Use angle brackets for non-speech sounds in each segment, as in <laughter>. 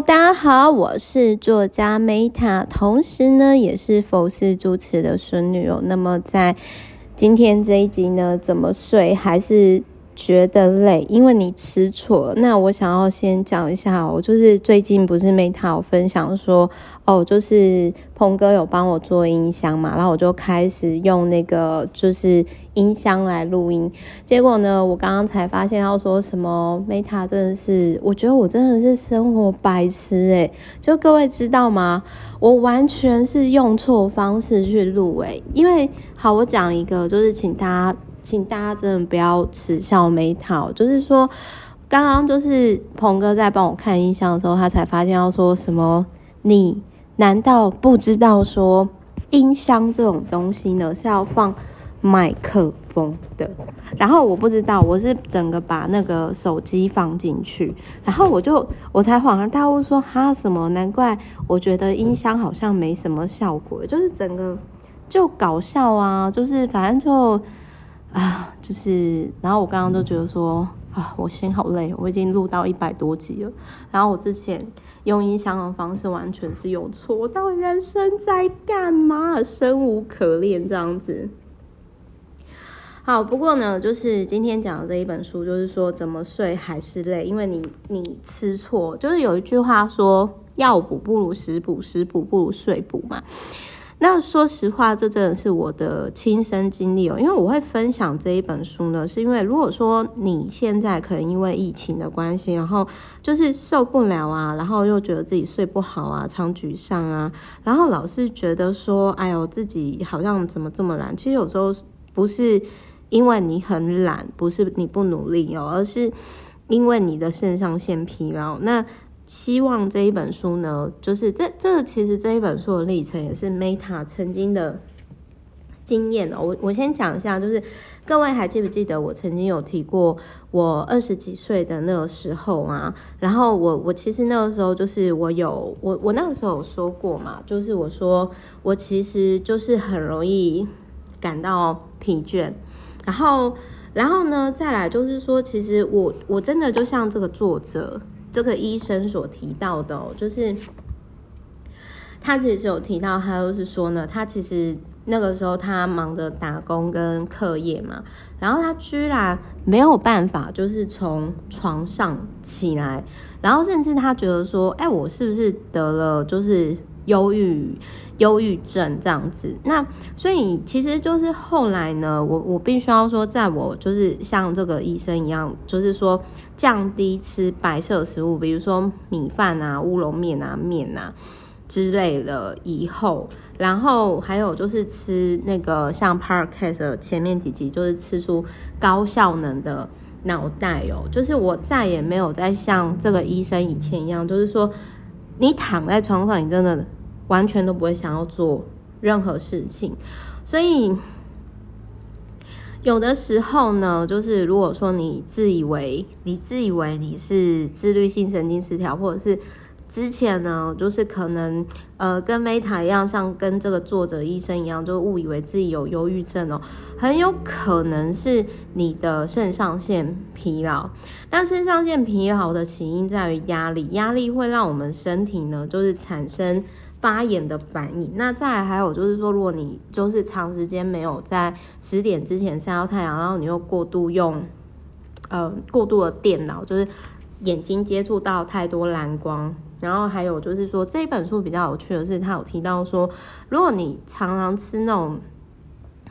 大家好，我是作家 Meta，同时呢也是佛寺主持的孙女哦。那么在今天这一集呢，怎么睡还是觉得累，因为你吃错。那我想要先讲一下，我就是最近不是 Meta 有分享说，哦，就是鹏哥有帮我做音箱嘛，然后我就开始用那个就是音箱来录音。结果呢，我刚刚才发现要说什么 Meta 真的是，我觉得我真的是生活白痴诶，就各位知道吗？我完全是用错方式去录诶，因为好，我讲一个，就是请大家。请大家真的不要耻笑 Meta，就是说，刚刚就是鹏哥在帮我看音箱的时候，他才发现要说什么？你难道不知道说音箱这种东西呢是要放麦克风的？然后我不知道，我是整个把那个手机放进去，然后我就我才恍然大悟说哈什么？难怪我觉得音箱好像没什么效果，就是整个就搞笑啊，就是反正就。啊，就是，然后我刚刚都觉得说，啊，我心好累，我已经录到一百多集了。然后我之前用音箱的方式完全是有错，我到底人生在干嘛？生无可恋这样子。好，不过呢，就是今天讲的这一本书，就是说怎么睡还是累，因为你你吃错，就是有一句话说，药补不如食补，食补不如睡补嘛。那说实话，这真的是我的亲身经历哦。因为我会分享这一本书呢，是因为如果说你现在可能因为疫情的关系，然后就是受不了啊，然后又觉得自己睡不好啊，常沮丧啊，然后老是觉得说，哎呦，自己好像怎么这么懒。其实有时候不是因为你很懒，不是你不努力哦，而是因为你的肾上腺疲劳。那希望这一本书呢，就是这这其实这一本书的历程也是 Meta 曾经的经验哦。我我先讲一下，就是各位还记不记得我曾经有提过，我二十几岁的那个时候啊，然后我我其实那个时候就是我有我我那个时候有说过嘛，就是我说我其实就是很容易感到疲倦，然后然后呢再来就是说，其实我我真的就像这个作者。这个医生所提到的，就是他其实有提到，他就是说呢，他其实那个时候他忙着打工跟课业嘛，然后他居然没有办法，就是从床上起来，然后甚至他觉得说，哎，我是不是得了就是忧郁、忧郁症这样子？那所以其实就是后来呢，我我必须要说，在我就是像这个医生一样，就是说。降低吃白色食物，比如说米饭啊、乌龙面啊、面啊之类的以后，然后还有就是吃那个像 Podcast 前面几集，就是吃出高效能的脑袋哦。就是我再也没有再像这个医生以前一样，就是说你躺在床上，你真的完全都不会想要做任何事情，所以。有的时候呢，就是如果说你自以为你自以为你是自律性神经失调，或者是之前呢，就是可能呃跟 Meta 一样，像跟这个作者医生一样，就误以为自己有忧郁症哦，很有可能是你的肾上腺疲劳。那肾上腺疲劳的起因在于压力，压力会让我们身体呢，就是产生。发炎的反应，那再还有就是说，如果你就是长时间没有在十点之前晒到太阳，然后你又过度用，呃，过度的电脑，就是眼睛接触到太多蓝光，然后还有就是说，这一本书比较有趣的是，他有提到说，如果你常常吃那种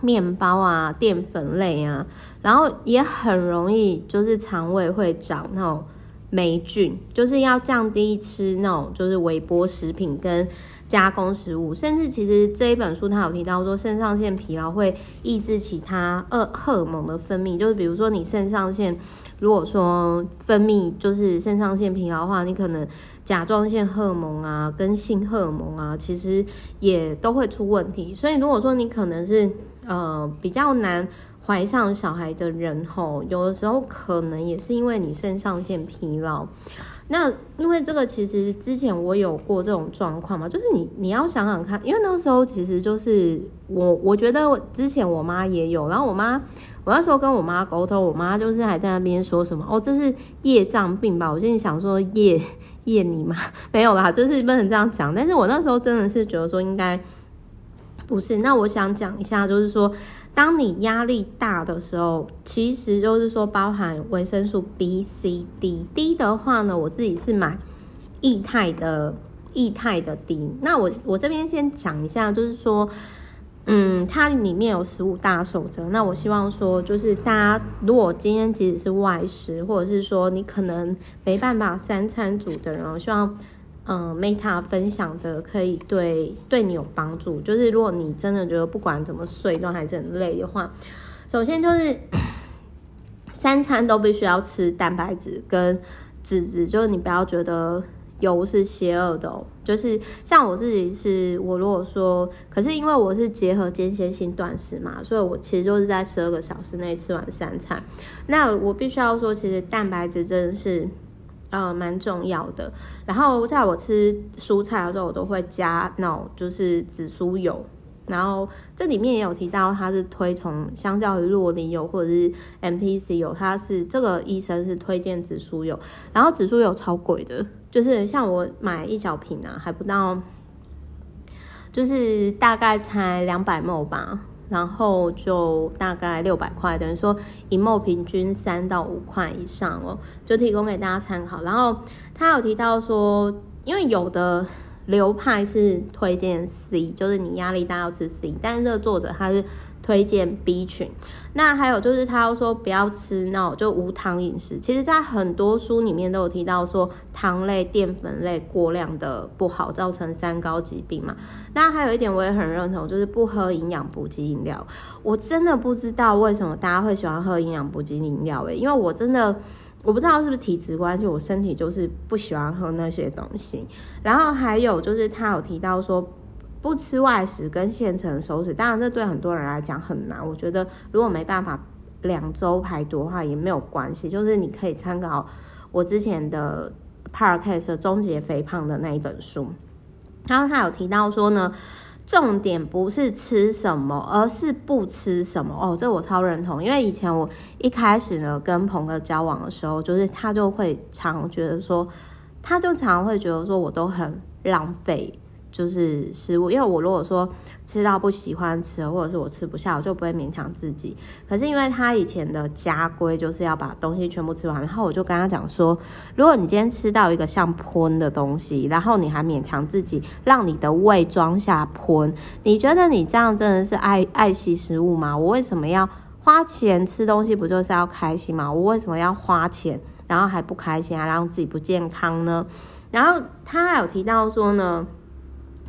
面包啊、淀粉类啊，然后也很容易就是肠胃会长那种霉菌，就是要降低吃那种就是微波食品跟。加工食物，甚至其实这一本书它有提到说，肾上腺疲劳会抑制其他二荷尔蒙的分泌，就是比如说你肾上腺如果说分泌就是肾上腺疲劳的话，你可能甲状腺荷尔蒙啊跟性荷尔蒙啊，其实也都会出问题。所以如果说你可能是呃比较难怀上小孩的人吼，有的时候可能也是因为你肾上腺疲劳。那因为这个其实之前我有过这种状况嘛，就是你你要想想看，因为那个时候其实就是我我觉得之前我妈也有，然后我妈我那时候跟我妈沟通，我妈就是还在那边说什么哦，这是业障病吧？我心里想说业厌你吗？<laughs> 没有啦，就是不能这样讲。但是我那时候真的是觉得说应该不是。那我想讲一下，就是说，当你压力大的时候，其实就是说包含维生素 B、C、D。D 的话呢，我自己是买液态的，液态的 D。那我我这边先讲一下，就是说。嗯，它里面有十五大守则。那我希望说，就是大家如果今天即使是外食，或者是说你可能没办法三餐煮的人，我希望嗯，Meta 分享的可以对对你有帮助。就是如果你真的觉得不管怎么睡都还是很累的话，首先就是 <coughs> 三餐都必须要吃蛋白质跟脂质，就是你不要觉得。油是邪恶的哦，就是像我自己是，我如果说，可是因为我是结合间歇性断食嘛，所以我其实就是在十二个小时内吃完三餐。那我必须要说，其实蛋白质真的是呃蛮重要的。然后在我吃蔬菜的时候，我都会加那种就是紫苏油。然后这里面也有提到，它是推崇相较于酪梨油或者是 MTC 油，它是这个医生是推荐紫苏油。然后紫苏油超贵的，就是像我买一小瓶啊，还不到，就是大概才两百 ml 吧，然后就大概六百块，等于说一 ml 平均三到五块以上哦，就提供给大家参考。然后他有提到说，因为有的。流派是推荐 C，就是你压力大要吃 C，但是这个作者他是推荐 B 群。那还有就是他要说不要吃那种就无糖饮食。其实，在很多书里面都有提到说糖类、淀粉类过量的不好，造成三高疾病嘛。那还有一点我也很认同，就是不喝营养补给饮料。我真的不知道为什么大家会喜欢喝营养补给饮料诶，因为我真的。我不知道是不是体质关系，我身体就是不喜欢喝那些东西。然后还有就是他有提到说不吃外食跟现成熟食，当然这对很多人来讲很难。我觉得如果没办法两周排毒的话也没有关系，就是你可以参考我之前的 Podcast 终结肥胖的那一本书。然后他有提到说呢。重点不是吃什么，而是不吃什么哦。这我超认同，因为以前我一开始呢跟鹏哥交往的时候，就是他就会常觉得说，他就常会觉得说我都很浪费。就是食物，因为我如果说吃到不喜欢吃，或者是我吃不下，我就不会勉强自己。可是因为他以前的家规就是要把东西全部吃完，然后我就跟他讲说，如果你今天吃到一个像喷的东西，然后你还勉强自己让你的胃装下喷，你觉得你这样真的是爱爱惜食物吗？我为什么要花钱吃东西？不就是要开心吗？我为什么要花钱，然后还不开心，还让自己不健康呢？然后他还有提到说呢。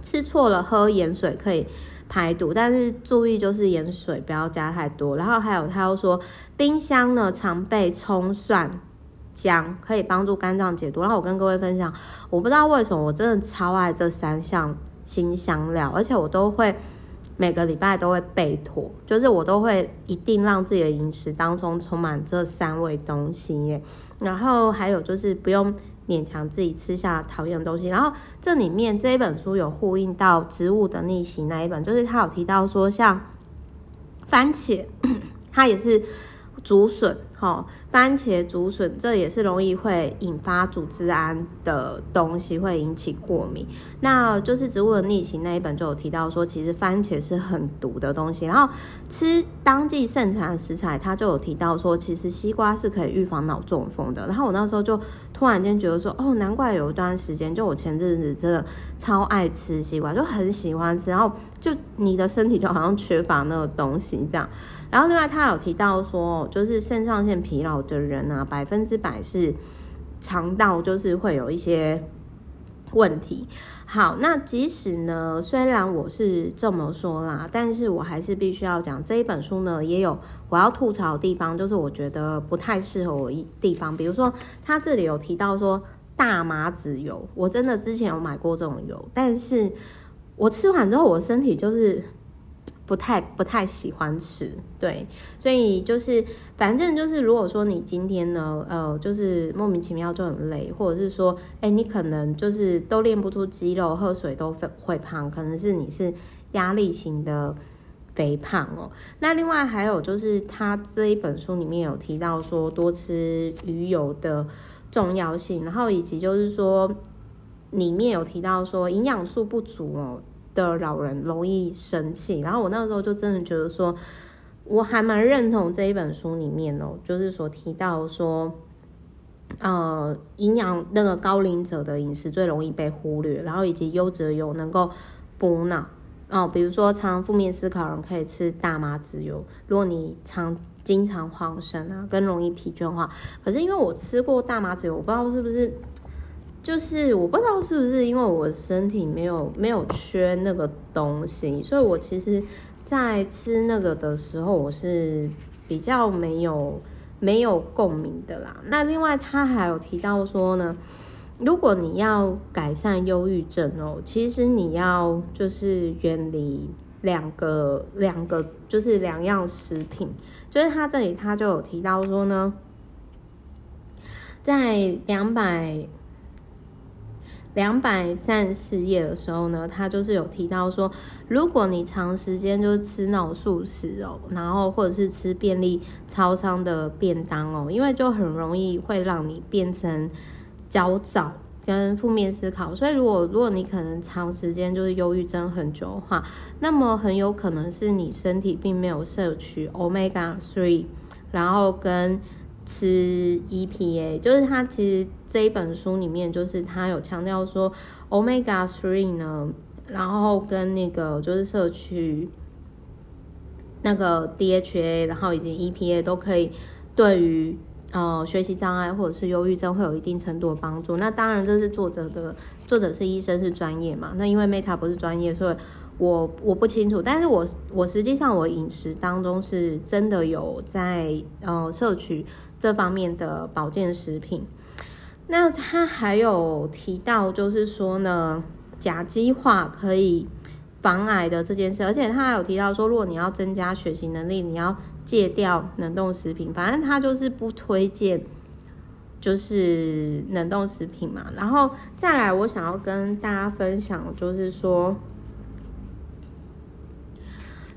吃错了，喝盐水可以排毒，但是注意就是盐水不要加太多。然后还有他又说，冰箱呢常备葱、蒜、姜，可以帮助肝脏解毒。然后我跟各位分享，我不知道为什么我真的超爱这三项新香料，而且我都会每个礼拜都会备妥，就是我都会一定让自己的饮食当中充满这三味东西耶。然后还有就是不用。勉强自己吃下讨厌的东西，然后这里面这一本书有呼应到植物的逆袭那一本，就是他有提到说，像番茄，<coughs> 它也是竹笋。哦，番茄、竹笋，这也是容易会引发组织胺的东西，会引起过敏。那就是《植物的逆袭》那一本就有提到说，其实番茄是很毒的东西。然后吃当季盛产的食材，它就有提到说，其实西瓜是可以预防脑中风的。然后我那时候就突然间觉得说，哦，难怪有一段时间，就我前阵子真的超爱吃西瓜，就很喜欢吃。然后就你的身体就好像缺乏那个东西这样。然后另外他有提到说，就是肾上腺疲劳的人啊，百分之百是肠道就是会有一些问题。好，那即使呢，虽然我是这么说啦，但是我还是必须要讲这一本书呢，也有我要吐槽的地方，就是我觉得不太适合我一地方。比如说，他这里有提到说大麻籽油，我真的之前有买过这种油，但是我吃完之后，我身体就是。不太不太喜欢吃，对，所以就是反正就是，如果说你今天呢，呃，就是莫名其妙就很累，或者是说，哎，你可能就是都练不出肌肉，喝水都会胖，可能是你是压力型的肥胖哦。那另外还有就是，他这一本书里面有提到说，多吃鱼油的重要性，然后以及就是说里面有提到说营养素不足哦的老人容易生气，然后我那时候就真的觉得说，我还蛮认同这一本书里面哦，就是所提到说。呃，营养那个高龄者的饮食最容易被忽略，然后以及优质油能够补脑哦。比如说，常负面思考人可以吃大麻籽油。如果你常经常恍神啊，更容易疲倦的话，可是因为我吃过大麻籽油，我不知道是不是，就是我不知道是不是因为我身体没有没有缺那个东西，所以我其实，在吃那个的时候，我是比较没有。没有共鸣的啦。那另外他还有提到说呢，如果你要改善忧郁症哦，其实你要就是远离两个两个就是两样食品，就是他这里他就有提到说呢，在两百。两百三十页的时候呢，他就是有提到说，如果你长时间就是吃那种素食哦，然后或者是吃便利超商的便当哦，因为就很容易会让你变成焦躁跟负面思考。所以如果如果你可能长时间就是忧郁症很久的话，那么很有可能是你身体并没有摄取 Omega Three，然后跟吃 EPA，就是它其实。这一本书里面，就是他有强调说，Omega Three 呢，然后跟那个就是摄取那个 DHA，然后以及 EPA 都可以对于呃学习障碍或者是忧郁症会有一定程度的帮助。那当然这是作者的，作者是医生是专业嘛。那因为 Meta 不是专业，所以我我不清楚。但是我我实际上我饮食当中是真的有在呃摄取这方面的保健食品。那他还有提到，就是说呢，甲基化可以防癌的这件事，而且他还有提到说，如果你要增加学习能力，你要戒掉冷冻食品。反正他就是不推荐，就是冷冻食品嘛。然后再来，我想要跟大家分享，就是说。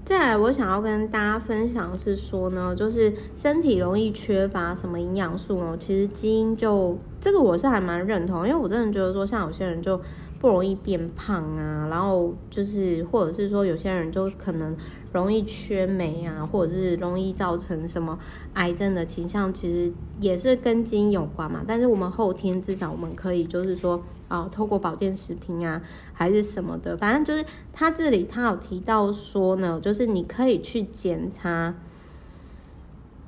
再来，我想要跟大家分享是说呢，就是身体容易缺乏什么营养素呢？其实基因就这个我是还蛮认同，因为我真的觉得说，像有些人就不容易变胖啊，然后就是或者是说有些人就可能容易缺镁啊，或者是容易造成什么癌症的倾向，其实也是跟基因有关嘛。但是我们后天至少我们可以就是说。啊，透过保健食品啊，还是什么的，反正就是他这里他有提到说呢，就是你可以去检查，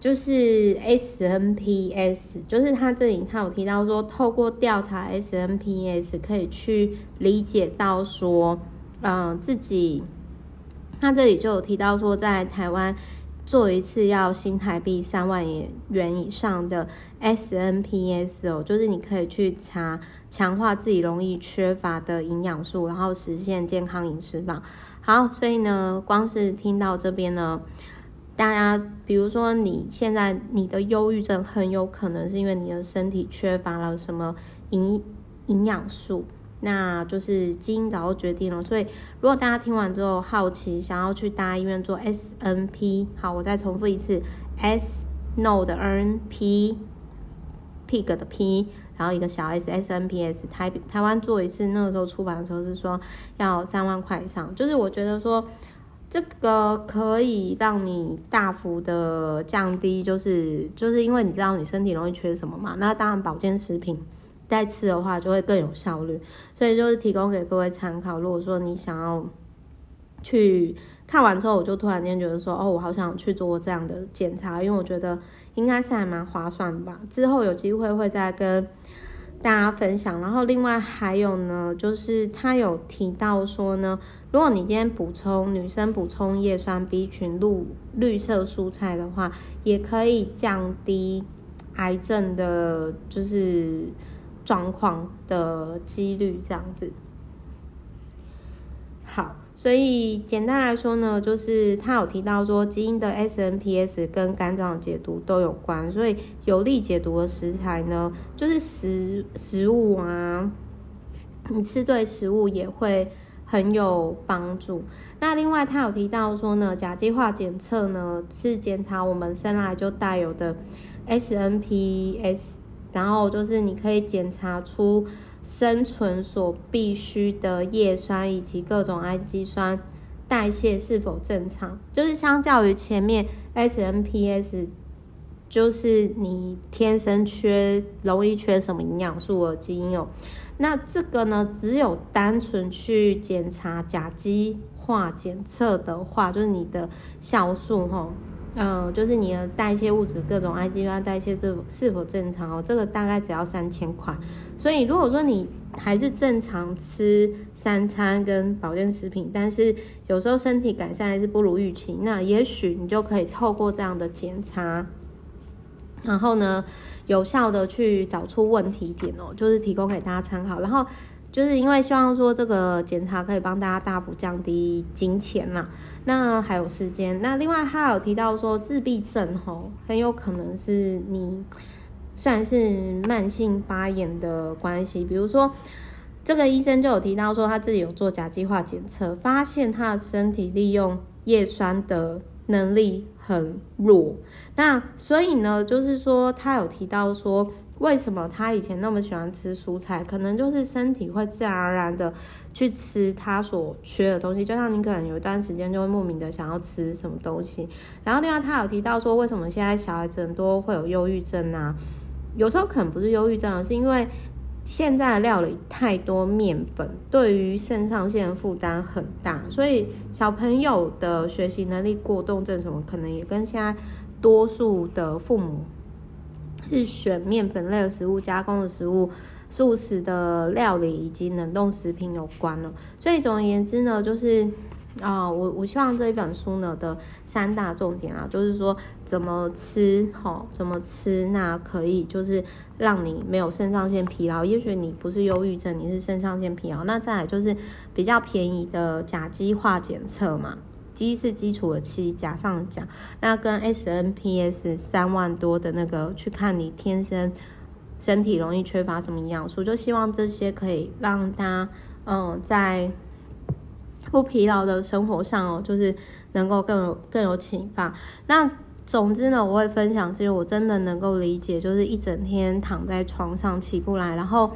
就是 SNPS，就是他这里他有提到说，透过调查 SNPS 可以去理解到说，嗯、自己，他这里就有提到说，在台湾。做一次要新台币三万元以上的 SNPS 哦，就是你可以去查强化自己容易缺乏的营养素，然后实现健康饮食法。好，所以呢，光是听到这边呢，大家比如说你现在你的忧郁症很有可能是因为你的身体缺乏了什么营营养素。那就是基因早就决定了，所以如果大家听完之后好奇，想要去大医院做 S N P，好，我再重复一次，S No 的 N，P，Pig 的 P，然后一个小 S S N P S，台台湾做一次，那个时候出版的时候是说要三万块以上，就是我觉得说这个可以让你大幅的降低，就是就是因为你知道你身体容易缺什么嘛，那当然保健食品。再吃的话就会更有效率，所以就是提供给各位参考。如果说你想要去看完之后，我就突然间觉得说，哦，我好想去做这样的检查，因为我觉得应该是还蛮划算吧。之后有机会会再跟大家分享。然后另外还有呢，就是他有提到说呢，如果你今天补充女生补充叶酸 B 群、绿绿色蔬菜的话，也可以降低癌症的，就是。状况的几率这样子，好，所以简单来说呢，就是他有提到说，基因的 SNPS 跟肝脏解毒都有关，所以有利解毒的食材呢，就是食食物啊，你吃对食物也会很有帮助。那另外他有提到说呢，甲基化检测呢是检查我们生来就带有的 SNPS。然后就是你可以检查出生存所必需的叶酸以及各种氨基酸代谢是否正常。就是相较于前面 SNPS，就是你天生缺容易缺什么营养素的基因哦。那这个呢，只有单纯去检查甲基化检测的话，就是你的酵素哈。嗯，就是你的代谢物质各种氨基酸代谢这是否正常哦？这个大概只要三千块。所以如果说你还是正常吃三餐跟保健食品，但是有时候身体改善还是不如预期，那也许你就可以透过这样的检查，然后呢，有效的去找出问题点哦，就是提供给大家参考，然后。就是因为希望说这个检查可以帮大家大幅降低金钱啦，那还有时间。那另外他有提到说自闭症吼，很有可能是你算是慢性发炎的关系。比如说这个医生就有提到说他自己有做甲基化检测，发现他的身体利用叶酸的能力很弱。那所以呢，就是说他有提到说。为什么他以前那么喜欢吃蔬菜？可能就是身体会自然而然的去吃他所缺的东西，就像你可能有一段时间就会莫名的想要吃什么东西。然后另外他有提到说，为什么现在小孩子很多会有忧郁症啊？有时候可能不是忧郁症，是因为现在的料理太多面粉，对于肾上腺负担很大，所以小朋友的学习能力过动症什么，可能也跟现在多数的父母。是选面粉类的食物、加工的食物、素食的料理以及冷冻食品有关了。所以总而言之呢，就是啊、我我希望这一本书呢的三大重点啊，就是说怎么吃齁，怎么吃那可以就是让你没有肾上腺疲劳。也许你不是忧郁症，你是肾上腺疲劳。那再来就是比较便宜的甲基化检测嘛。基是基础的基，甲上甲，那跟 SNPS 三万多的那个去看你天生身体容易缺乏什么营养素，就希望这些可以让他嗯在不疲劳的生活上哦，就是能够更有更有启发。那总之呢，我会分享是因为我真的能够理解，就是一整天躺在床上起不来，然后。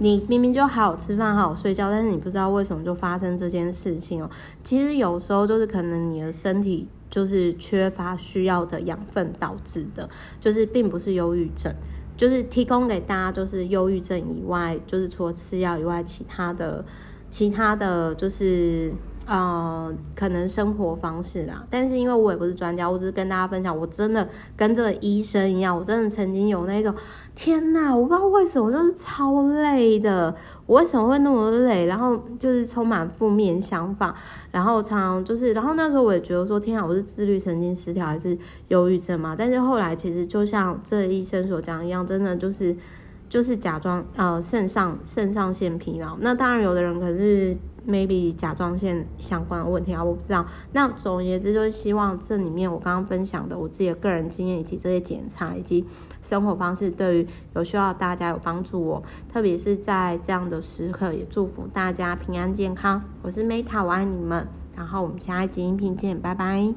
你明明就好好吃饭，好好睡觉，但是你不知道为什么就发生这件事情哦。其实有时候就是可能你的身体就是缺乏需要的养分导致的，就是并不是忧郁症，就是提供给大家就是忧郁症以外，就是除了吃药以外，其他的其他的就是。呃，可能生活方式啦，但是因为我也不是专家，我只是跟大家分享，我真的跟这个医生一样，我真的曾经有那种，天哪，我不知道为什么就是超累的，我为什么会那么累，然后就是充满负面想法，然后常常就是，然后那时候我也觉得说，天哪，我是自律神经失调还是忧郁症嘛？但是后来其实就像这医生所讲一样，真的就是就是甲状呃肾上肾上腺疲劳，那当然有的人可是。maybe 甲状腺相关的问题啊，我不知道。那总而言之，就是希望这里面我刚刚分享的我自己的个人经验，以及这些检查以及生活方式，对于有需要大家有帮助哦。特别是在这样的时刻，也祝福大家平安健康。我是 Meta，我爱你们。然后我们下一集音频见，拜拜。